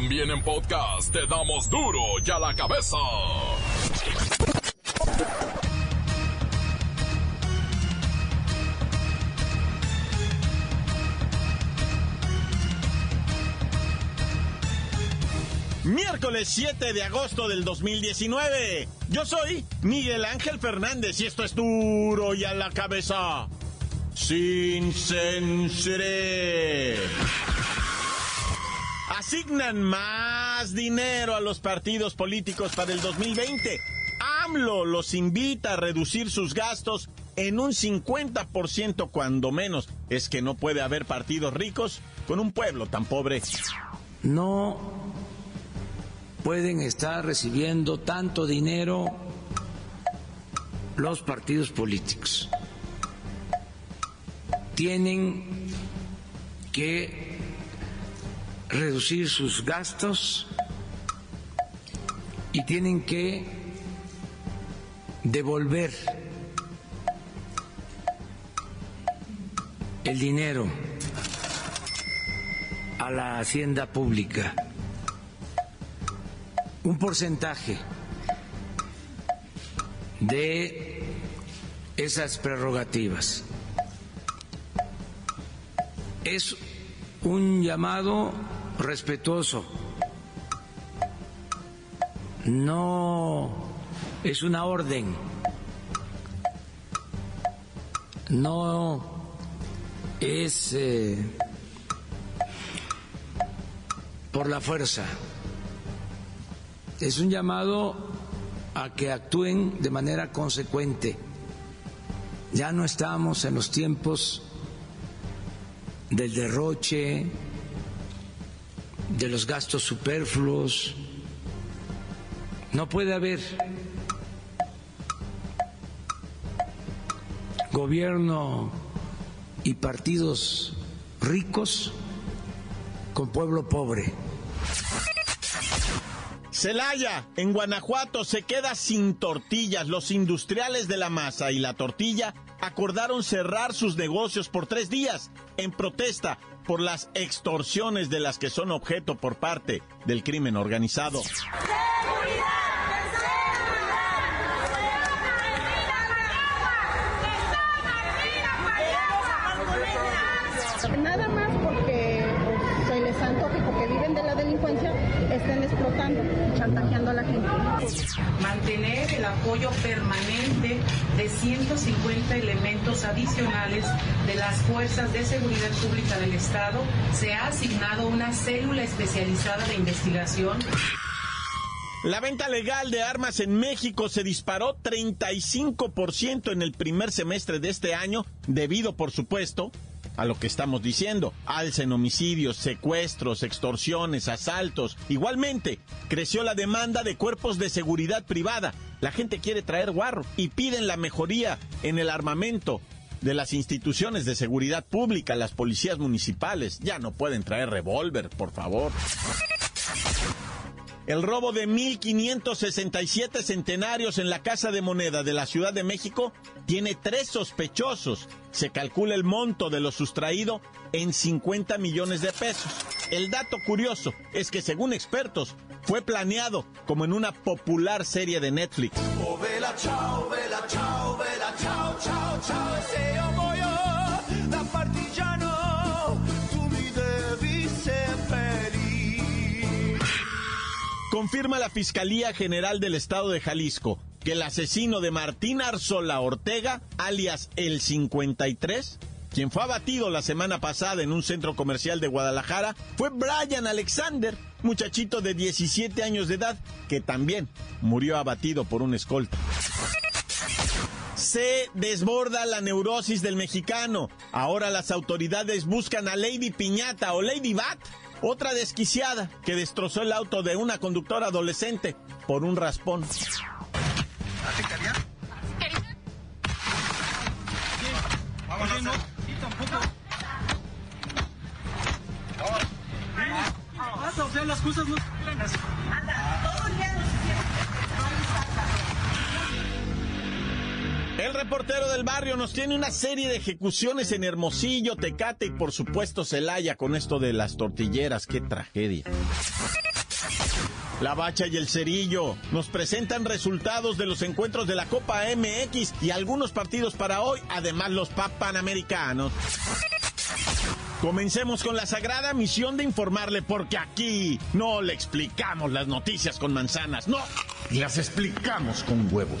También en podcast te damos duro y a la cabeza. Miércoles 7 de agosto del 2019. Yo soy Miguel Ángel Fernández y esto es duro y a la cabeza. Sin. Asignan más dinero a los partidos políticos para el 2020. AMLO los invita a reducir sus gastos en un 50% cuando menos. Es que no puede haber partidos ricos con un pueblo tan pobre. No pueden estar recibiendo tanto dinero los partidos políticos. Tienen que reducir sus gastos y tienen que devolver el dinero a la hacienda pública, un porcentaje de esas prerrogativas. Es un llamado respetuoso. No es una orden. No es eh, por la fuerza. Es un llamado a que actúen de manera consecuente. Ya no estamos en los tiempos del derroche, de los gastos superfluos. No puede haber gobierno y partidos ricos con pueblo pobre. Celaya, en Guanajuato, se queda sin tortillas. Los industriales de la masa y la tortilla acordaron cerrar sus negocios por tres días en protesta por las extorsiones de las que son objeto por parte del crimen organizado. Apoyo permanente de 150 elementos adicionales de las fuerzas de seguridad pública del Estado. Se ha asignado una célula especializada de investigación. La venta legal de armas en México se disparó 35% en el primer semestre de este año, debido, por supuesto, a lo que estamos diciendo. Alza en homicidios, secuestros, extorsiones, asaltos. Igualmente, creció la demanda de cuerpos de seguridad privada. La gente quiere traer guarro y piden la mejoría en el armamento de las instituciones de seguridad pública, las policías municipales. Ya no pueden traer revólver, por favor. El robo de 1.567 centenarios en la Casa de Moneda de la Ciudad de México tiene tres sospechosos. Se calcula el monto de lo sustraído en 50 millones de pesos. El dato curioso es que según expertos fue planeado como en una popular serie de Netflix. Oh, vela, ciao, vela, ciao, vela, ciao, Confirma la Fiscalía General del Estado de Jalisco que el asesino de Martín Arzola Ortega, alias el 53, quien fue abatido la semana pasada en un centro comercial de Guadalajara, fue Brian Alexander, muchachito de 17 años de edad, que también murió abatido por un escolta. Se desborda la neurosis del mexicano. Ahora las autoridades buscan a Lady Piñata o Lady Bat, otra desquiciada que destrozó el auto de una conductora adolescente por un raspón. Las cosas no. El reportero del barrio nos tiene una serie de ejecuciones en Hermosillo, Tecate y por supuesto Celaya con esto de las tortilleras. ¡Qué tragedia! La Bacha y el Cerillo nos presentan resultados de los encuentros de la Copa MX y algunos partidos para hoy, además los Panamericanos. Comencemos con la sagrada misión de informarle, porque aquí no le explicamos las noticias con manzanas, no, las explicamos con huevos.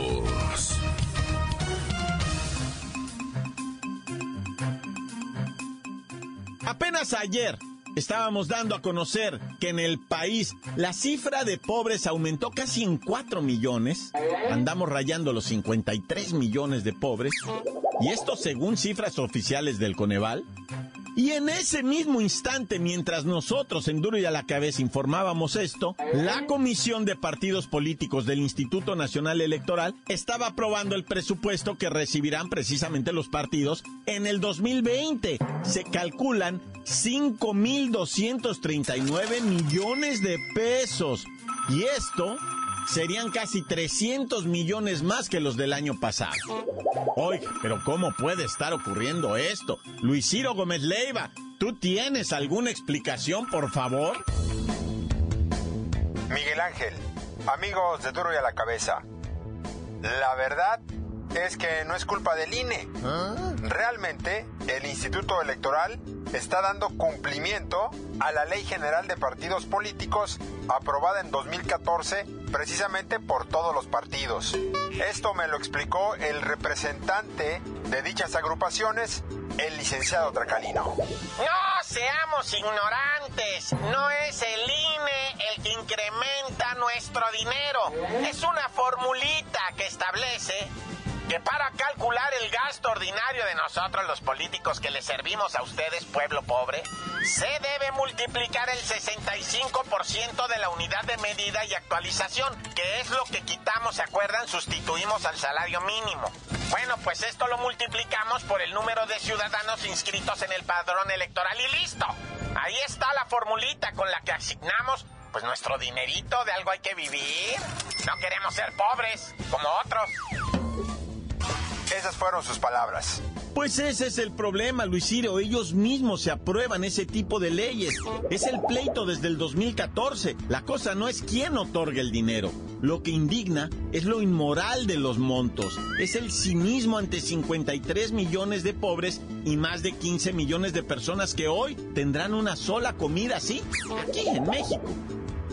Apenas ayer estábamos dando a conocer que en el país la cifra de pobres aumentó casi en 4 millones. Andamos rayando los 53 millones de pobres. Y esto según cifras oficiales del Coneval. Y en ese mismo instante, mientras nosotros en Duro y a la Cabeza informábamos esto, la Comisión de Partidos Políticos del Instituto Nacional Electoral estaba aprobando el presupuesto que recibirán precisamente los partidos en el 2020. Se calculan 5.239 millones de pesos. Y esto serían casi 300 millones más que los del año pasado. Oye, pero ¿cómo puede estar ocurriendo esto? Luis Ciro Gómez Leiva, ¿tú tienes alguna explicación, por favor? Miguel Ángel, amigos de Duro y a la Cabeza, la verdad es que no es culpa del INE. Realmente, el Instituto Electoral está dando cumplimiento a la Ley General de Partidos Políticos aprobada en 2014 precisamente por todos los partidos. Esto me lo explicó el representante de dichas agrupaciones, el licenciado Tracalino. No seamos ignorantes, no es el INE el que incrementa nuestro dinero, es una formulita que establece que para calcular el gasto ordinario de nosotros los políticos que le servimos a ustedes, pueblo pobre, se debe multiplicar el 65% de la unidad de medida y actualización, que es lo que quitamos, ¿se acuerdan? Sustituimos al salario mínimo. Bueno, pues esto lo multiplicamos por el número de ciudadanos inscritos en el padrón electoral y listo. Ahí está la formulita con la que asignamos pues nuestro dinerito, de algo hay que vivir. No queremos ser pobres, como otros. Esas fueron sus palabras. Pues ese es el problema, Luis Ciro. Ellos mismos se aprueban ese tipo de leyes. Es el pleito desde el 2014. La cosa no es quién otorga el dinero. Lo que indigna es lo inmoral de los montos. Es el cinismo ante 53 millones de pobres y más de 15 millones de personas que hoy tendrán una sola comida así, aquí en México.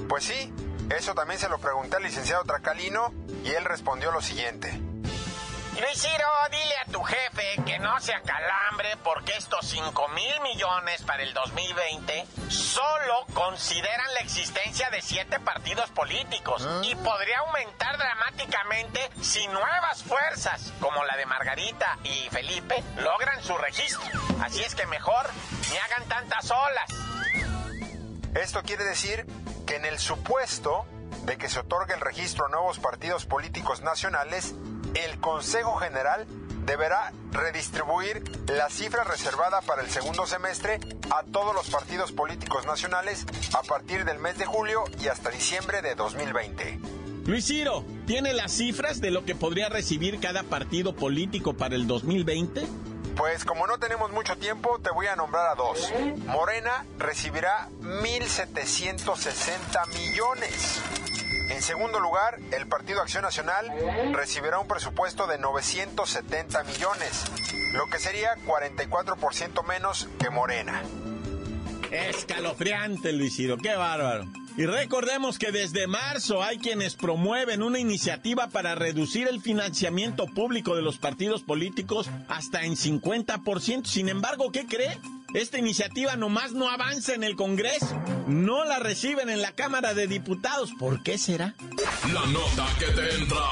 Pues sí, eso también se lo pregunté al licenciado Tracalino y él respondió lo siguiente. Luis Ciro, dile a tu jefe que no se acalambre porque estos 5 mil millones para el 2020 solo consideran la existencia de siete partidos políticos y podría aumentar dramáticamente si nuevas fuerzas como la de Margarita y Felipe logran su registro. Así es que mejor ni hagan tantas olas. Esto quiere decir que en el supuesto de que se otorgue el registro a nuevos partidos políticos nacionales, el Consejo General deberá redistribuir la cifra reservada para el segundo semestre a todos los partidos políticos nacionales a partir del mes de julio y hasta diciembre de 2020. Luis Ciro, ¿tiene las cifras de lo que podría recibir cada partido político para el 2020? Pues como no tenemos mucho tiempo, te voy a nombrar a dos. Morena recibirá 1.760 millones. En segundo lugar, el Partido Acción Nacional recibirá un presupuesto de 970 millones, lo que sería 44% menos que Morena. Escalofriante, Luis Ciro, qué bárbaro. Y recordemos que desde marzo hay quienes promueven una iniciativa para reducir el financiamiento público de los partidos políticos hasta en 50%. Sin embargo, ¿qué cree? Esta iniciativa nomás no avanza en el Congreso. No la reciben en la Cámara de Diputados. ¿Por qué será? La nota que te entra.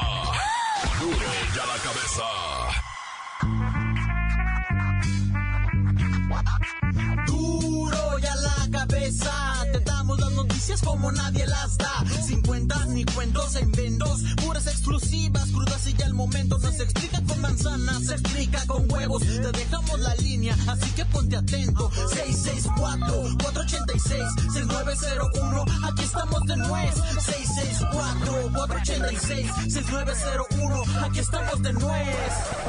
Duro ya la cabeza. Duro y cabeza. Noticias como nadie las da. Sin cuentas ni cuentos e inventos. Puras exclusivas, crudas y ya el momento. No se explica con manzanas, se explica con huevos. Te dejamos la línea, así que ponte atento. 664-486-6901. Aquí estamos de nuez. 664-486-6901. Aquí estamos de nuez.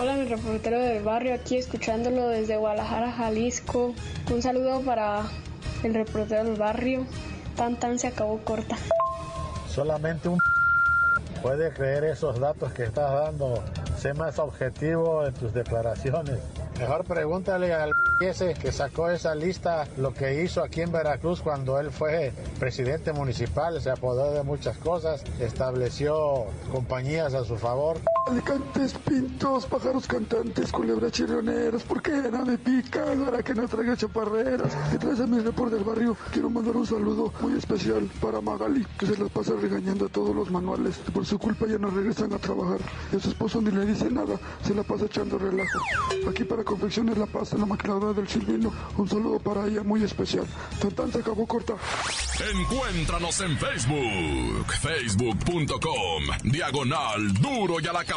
Hola, mi reportero del barrio, aquí escuchándolo desde Guadalajara, Jalisco. Un saludo para el reportero del barrio. Tan tan se acabó corta. Solamente un puede creer esos datos que estás dando. Sé más objetivo en tus declaraciones. Mejor pregúntale al ese que sacó esa lista lo que hizo aquí en Veracruz cuando él fue presidente municipal, se apodó de muchas cosas, estableció compañías a su favor. Alicantes, pintos, pájaros cantantes, culebras chirrioneras, ¿por qué no me pica? Para que no traiga chaparreras. Que traes a mi report del barrio, quiero mandar un saludo muy especial para Magali, que se las pasa regañando a todos los manuales. Por su culpa ya no regresan a trabajar. Y a su esposo ni le dice nada, se la pasa echando relajo. Aquí para Confecciones La en la maquiladora del Silvino, un saludo para ella muy especial. Tantan se acabó corta. Encuéntranos en Facebook, facebook.com, diagonal duro y a la cabeza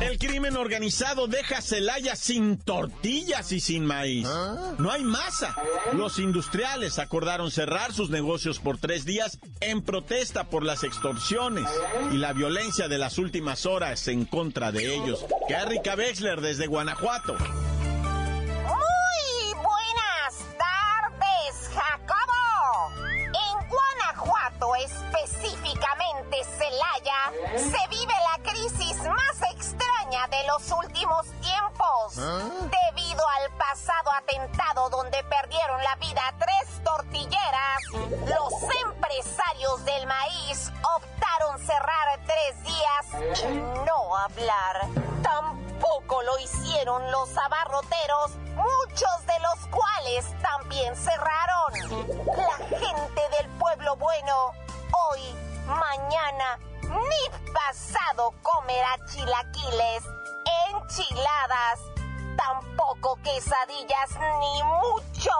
El crimen organizado deja Celaya sin tortillas y sin maíz. No hay masa. Los industriales acordaron cerrar sus negocios por tres días en protesta por las extorsiones y la violencia de las últimas horas en contra de ellos. Erika Wexler desde Guanajuato. Muy buenas tardes, Jacobo. En Guanajuato, específicamente Celaya, se vive los últimos tiempos. Debido al pasado atentado donde perdieron la vida tres tortilleras, los empresarios del maíz optaron cerrar tres días y no hablar. Tampoco lo hicieron los abarroteros, muchos de los cuales también cerraron. La gente del pueblo bueno, hoy, mañana, ni pasado comerá chilaquiles, enchiladas, tampoco quesadillas, ni mucho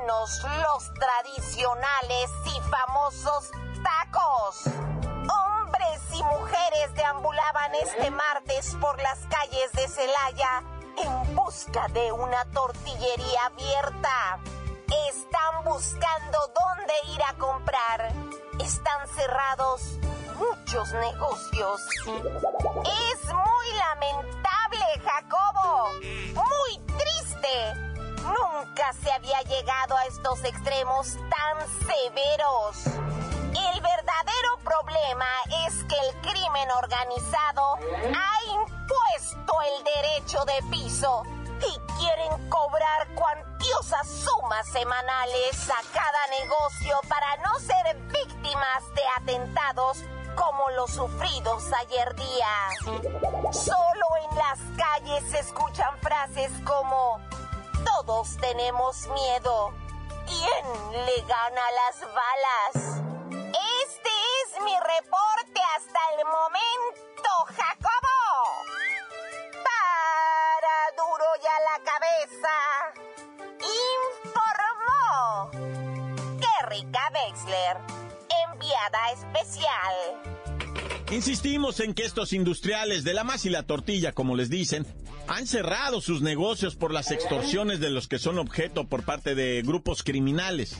menos los tradicionales y famosos tacos. Hombres y mujeres deambulaban este martes por las calles de Celaya en busca de una tortillería abierta. Están buscando dónde ir a comprar. Están cerrados muchos negocios. Es muy lamentable, Jacobo. Muy triste. Nunca se había llegado a estos extremos tan severos. El verdadero problema es que el crimen organizado ha impuesto el derecho de piso y quieren cobrar cuantiosas sumas semanales a cada negocio para no ser víctimas de atentados los sufridos ayer día. Solo en las calles se escuchan frases como todos tenemos miedo. ¿Quién le gana las balas? Este es mi reporte hasta el momento, Jacobo. Para duro y a la cabeza, informó Kerrika Wexler, enviada especial. Insistimos en que estos industriales de la más y la tortilla, como les dicen, han cerrado sus negocios por las extorsiones de los que son objeto por parte de grupos criminales.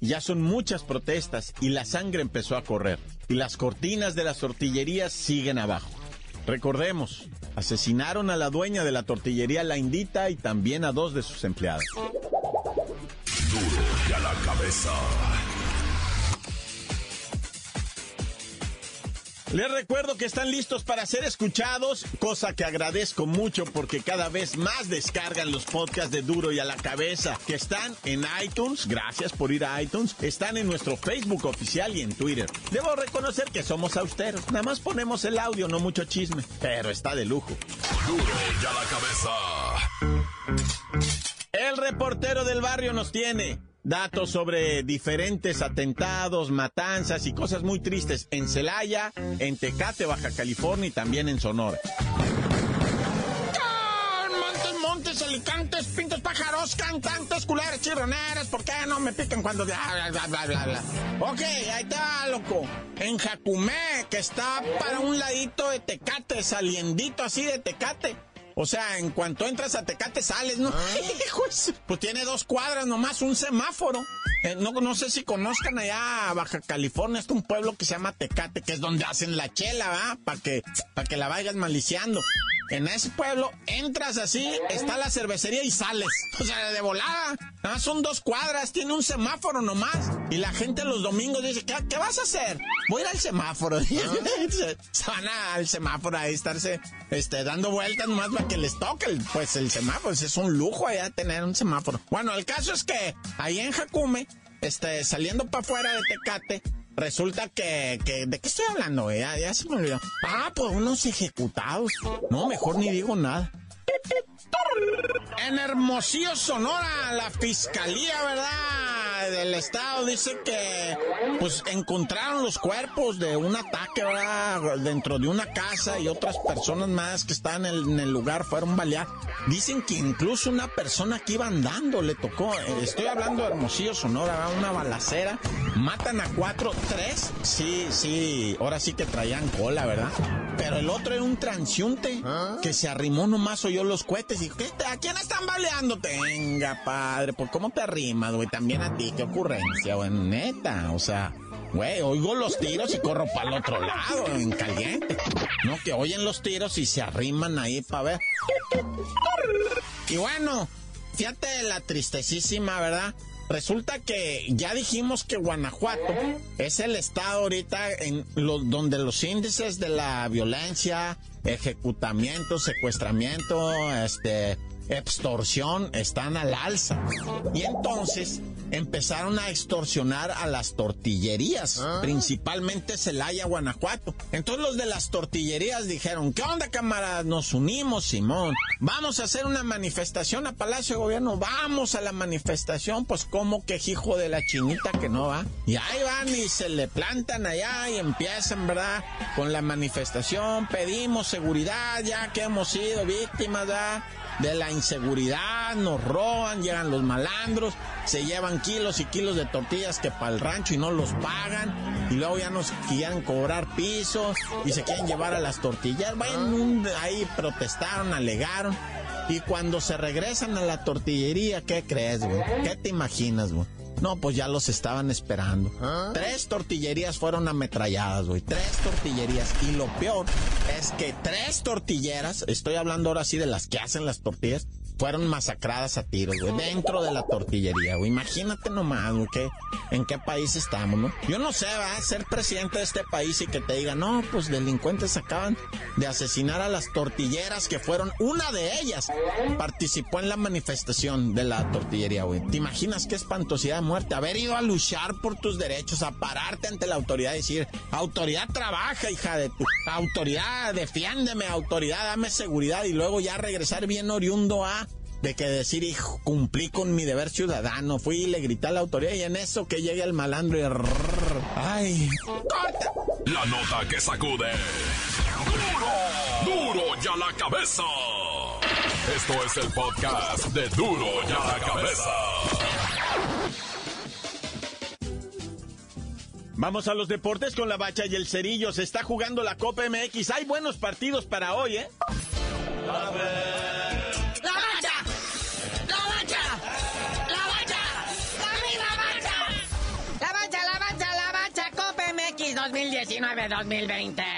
Ya son muchas protestas y la sangre empezó a correr. Y las cortinas de las tortillerías siguen abajo. Recordemos, asesinaron a la dueña de la tortillería La Indita y también a dos de sus empleados. Duro y a la cabeza. Les recuerdo que están listos para ser escuchados, cosa que agradezco mucho porque cada vez más descargan los podcasts de Duro y a la cabeza, que están en iTunes, gracias por ir a iTunes, están en nuestro Facebook oficial y en Twitter. Debo reconocer que somos austeros, nada más ponemos el audio, no mucho chisme, pero está de lujo. Duro y a la cabeza. El reportero del barrio nos tiene datos sobre diferentes atentados, matanzas y cosas muy tristes en Celaya, en Tecate, Baja California y también en Sonora. Montes, alicantes, pintos, pájaros, cantantes, culeras, chirroneras, ¿por qué no me pican cuando... Bla, bla, bla, bla, bla? Ok, ahí está, loco. En Jacumé, que está para un ladito de Tecate, saliendito así de Tecate. O sea, en cuanto entras a Tecate sales, ¿no? Hijos, pues tiene dos cuadras nomás, un semáforo. Eh, no, no sé si conozcan allá Baja California, es un pueblo que se llama Tecate, que es donde hacen la chela, ¿va? Para que, para que la vayas maliciando. En ese pueblo entras así, está la cervecería y sales. O sea, de volada. Nada más son dos cuadras, tiene un semáforo nomás. Y la gente los domingos dice, ¿qué, qué vas a hacer? Voy a ir al semáforo. se, se van al semáforo a estarse este, dando vueltas nomás para que les toque el, pues el semáforo. Es un lujo allá tener un semáforo. Bueno, el caso es que ahí en Jacume, este, saliendo para afuera de Tecate, Resulta que, que, ¿de qué estoy hablando? eh? Ya, ya se me olvidó. Ah, pues unos ejecutados. No, mejor ni digo nada. En Hermosillo, Sonora, la fiscalía, ¿verdad? Del estado dice que, pues, encontraron los cuerpos de un ataque. Dentro de una casa y otras personas más que estaban en el, lugar fueron baleadas. Dicen que incluso una persona que iba andando le tocó. eh, Estoy hablando de Hermosillo, Sonora, ¿verdad? una balacera. Matan a cuatro, tres. Sí, sí, ahora sí que traían cola, ¿verdad? Pero el otro era un transiunte que se arrimó nomás, oyó los cohetes y ¿qué, ¿a quién están baleando? Venga, padre, pues ¿cómo te arrimas, güey? También a ti, qué ocurrencia, güey, neta, o sea... Güey, oigo los tiros y corro para el otro lado, en caliente. No, que oyen los tiros y se arriman ahí para ver. Y bueno, fíjate la tristecísima, ¿verdad? Resulta que ya dijimos que Guanajuato es el estado ahorita en lo- donde los índices de la violencia, ejecutamiento, secuestramiento, este, extorsión están al alza. Y entonces empezaron a extorsionar a las tortillerías, principalmente Celaya, Guanajuato. Entonces los de las tortillerías dijeron, ¿qué onda camaradas? Nos unimos, Simón. Vamos a hacer una manifestación a Palacio de Gobierno. Vamos a la manifestación. Pues como que hijo de la chinita que no va. Y ahí van y se le plantan allá y empiezan, ¿verdad? Con la manifestación. Pedimos seguridad ya que hemos sido víctimas, ¿verdad? De la inseguridad, nos roban, llegan los malandros, se llevan kilos y kilos de tortillas que para el rancho y no los pagan, y luego ya nos quieren cobrar pisos y se quieren llevar a las tortillas. Bueno, un- ahí protestaron, alegaron, y cuando se regresan a la tortillería, ¿qué crees, güey? ¿Qué te imaginas, güey? No, pues ya los estaban esperando. Tres tortillerías fueron ametralladas, güey. Tres tortillerías. Y lo peor es que tres tortilleras, estoy hablando ahora sí de las que hacen las tortillas, fueron masacradas a tiros, güey, dentro de la tortillería, güey. Imagínate nomás, güey, que, en qué país estamos, ¿no? Yo no sé, va a ser presidente de este país y que te diga, no, pues delincuentes acaban de asesinar a las tortilleras que fueron, una de ellas participó en la manifestación de la tortillería, güey. ¿Te imaginas qué espantosidad de muerte? Haber ido a luchar por tus derechos, a pararte ante la autoridad y decir, autoridad trabaja, hija de tu, autoridad defiéndeme, autoridad dame seguridad y luego ya regresar bien oriundo a de que decir, hijo, cumplí con mi deber ciudadano, fui y le grité a la autoridad y en eso que llegue el malandro y... rrr, ay, corta. La nota que sacude. ¡Duro! ¡Duro ya la cabeza! Esto es el podcast de Duro ya la cabeza. Vamos a los deportes con la bacha y el cerillo. Se está jugando la Copa MX. Hay buenos partidos para hoy, ¿eh? ¡La bacha! 2019-2020.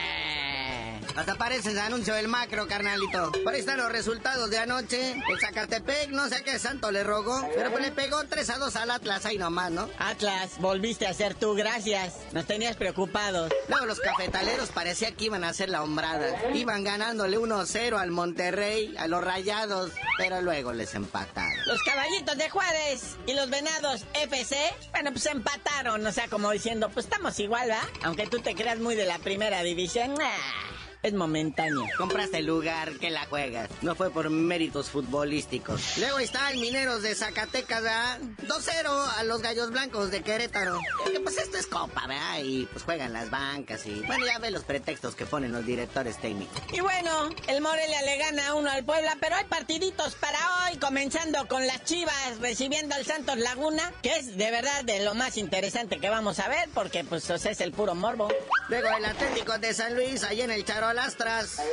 Hasta parece el anuncio del macro, carnalito. Por ahí están los resultados de anoche. El Zacatepec, no sé qué santo le rogó, pero pues le pegó 3 a 2 al Atlas ahí nomás, ¿no? Atlas, volviste a ser tú, gracias. Nos tenías preocupados. Luego los cafetaleros parecía que iban a hacer la hombrada. Iban ganándole 1-0 al Monterrey, a los Rayados, pero luego les empataron. Los caballitos de Juárez y los venados FC, bueno, pues empataron, o sea, como diciendo, pues estamos igual, ¿va? Aunque tú te creas muy de la primera división, nah. Es momentáneo. Compraste el lugar que la juegas. No fue por méritos futbolísticos. Luego están Mineros de Zacatecas, ¿verdad? 2-0 a los Gallos Blancos de Querétaro. Es que pues esto es copa, ¿verdad? Y pues juegan las bancas y... Bueno, ya ve los pretextos que ponen los directores técnicos. Y bueno, el Morelia le gana uno al Puebla, pero hay partiditos para hoy, comenzando con las Chivas recibiendo al Santos Laguna, que es de verdad de lo más interesante que vamos a ver, porque pues es el puro morbo. Luego el Atlético de San Luis, ahí en el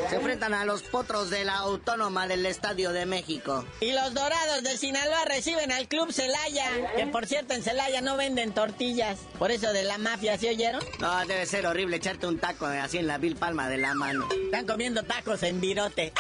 Se enfrentan a los potros de la Autónoma del Estadio de México. Y los Dorados de Sinaloa reciben al Club Celaya, que por cierto en Celaya no venden tortillas, por eso de la mafia, ¿sí oyeron? No, debe ser horrible echarte un taco así en la vil palma de la mano. Están comiendo tacos en virote.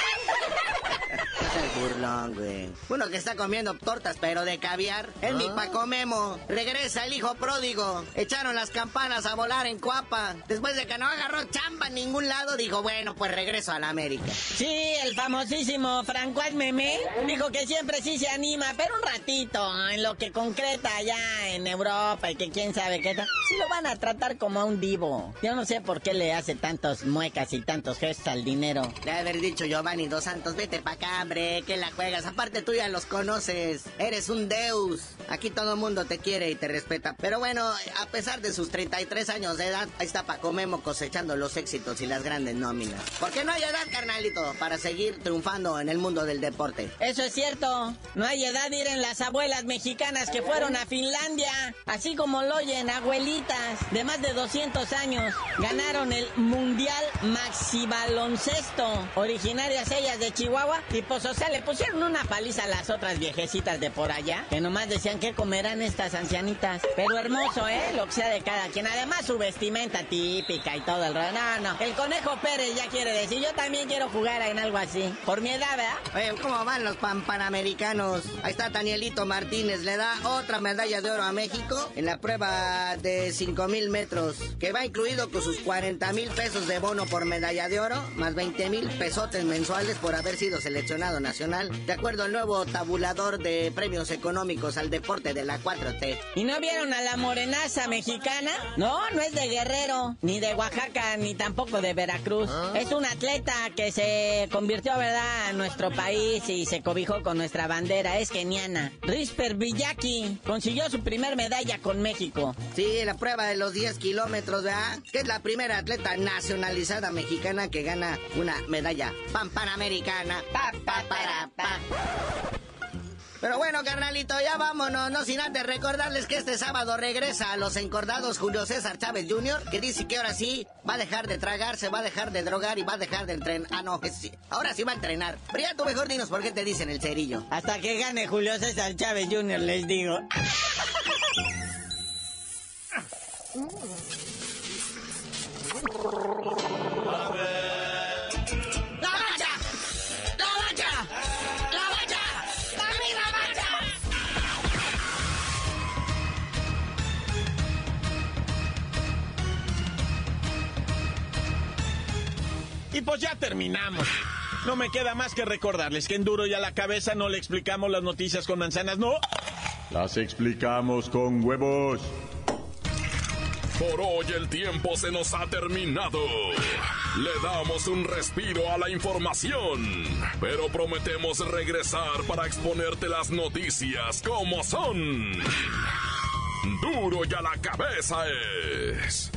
Es burlón, güey. Uno que está comiendo tortas, pero de caviar. Es mi Paco Memo. Regresa el hijo pródigo. Echaron las campanas a volar en Cuapa. Después de que no agarró chamba en ningún lado, dijo, bueno, pues regreso a la América. Sí, el famosísimo Francois Memé dijo que siempre sí se anima, pero un ratito, en lo que concreta allá en Europa y que quién sabe qué tal. Sí lo van a tratar como a un divo. Yo no sé por qué le hace tantos muecas y tantos gestos al dinero. Le ha haber dicho Giovanni Dos Santos, vete pa' acá, hombre, que la juegas. Aparte tú ya los conoces. Eres un deus. Aquí todo el mundo te quiere y te respeta. Pero bueno, a pesar de sus 33 años de edad, ahí está Paco Memo cosechando los éxitos y las grandes nóminas. Porque no hay edad, carnalito, para seguir triunfando en el mundo del deporte. Eso es cierto. No hay edad ir en las abuelas mexicanas que fueron a Finlandia. Así como lo oyen, abuelitas de más de 200 años. Ganaron el Mundial Maxi Baloncesto. Originarias ellas de Chihuahua. Y pues, le pusieron una paliza a las otras viejecitas de por allá. Que nomás decían que comerán estas ancianitas. Pero hermoso, ¿eh? Lo que sea de cada quien. Además, su vestimenta típica y todo el rollo. No, no. El Conejo Pérez ya quiere decir, yo también quiero jugar en algo así. Por mi edad, ¿verdad? Oye, ¿cómo van los pan panamericanos? Ahí está Danielito Martínez. Le da otra medalla de oro a México en la prueba de 5 mil metros. Que va incluido con sus 40 mil pesos de bono por medalla de oro. Más 20 mil pesotes mensuales por haber sido seleccionado nacional. De acuerdo al nuevo tabulador de premios económicos al deporte de la 4T. ¿Y no vieron a la morenaza mexicana? No, no es de Guerrero, ni de Oaxaca, ni tampoco de Veracruz. Es un atleta que se convirtió, ¿verdad?, a nuestro país y se cobijó con nuestra bandera. Es keniana. Risper Villaki consiguió su primer medalla con México. Sí, la prueba de los 10 kilómetros, ¿verdad? Que es la primera atleta nacionalizada mexicana que gana una medalla pan panamericana. Pa, pa, para, pa. Pero bueno, carnalito, ya vámonos, no sin antes recordarles que este sábado regresa a los encordados Julio César Chávez Jr., que dice que ahora sí va a dejar de tragar, se va a dejar de drogar y va a dejar de entrenar. Ah, no, sí, ahora sí va a entrenar. Pero ya tú mejor dinos por qué te dicen el cerillo. Hasta que gane Julio César Chávez Jr., les digo. Y pues ya terminamos. No me queda más que recordarles que en Duro y a la cabeza no le explicamos las noticias con manzanas, no. Las explicamos con huevos. Por hoy el tiempo se nos ha terminado. Le damos un respiro a la información, pero prometemos regresar para exponerte las noticias como son. Duro y a la cabeza es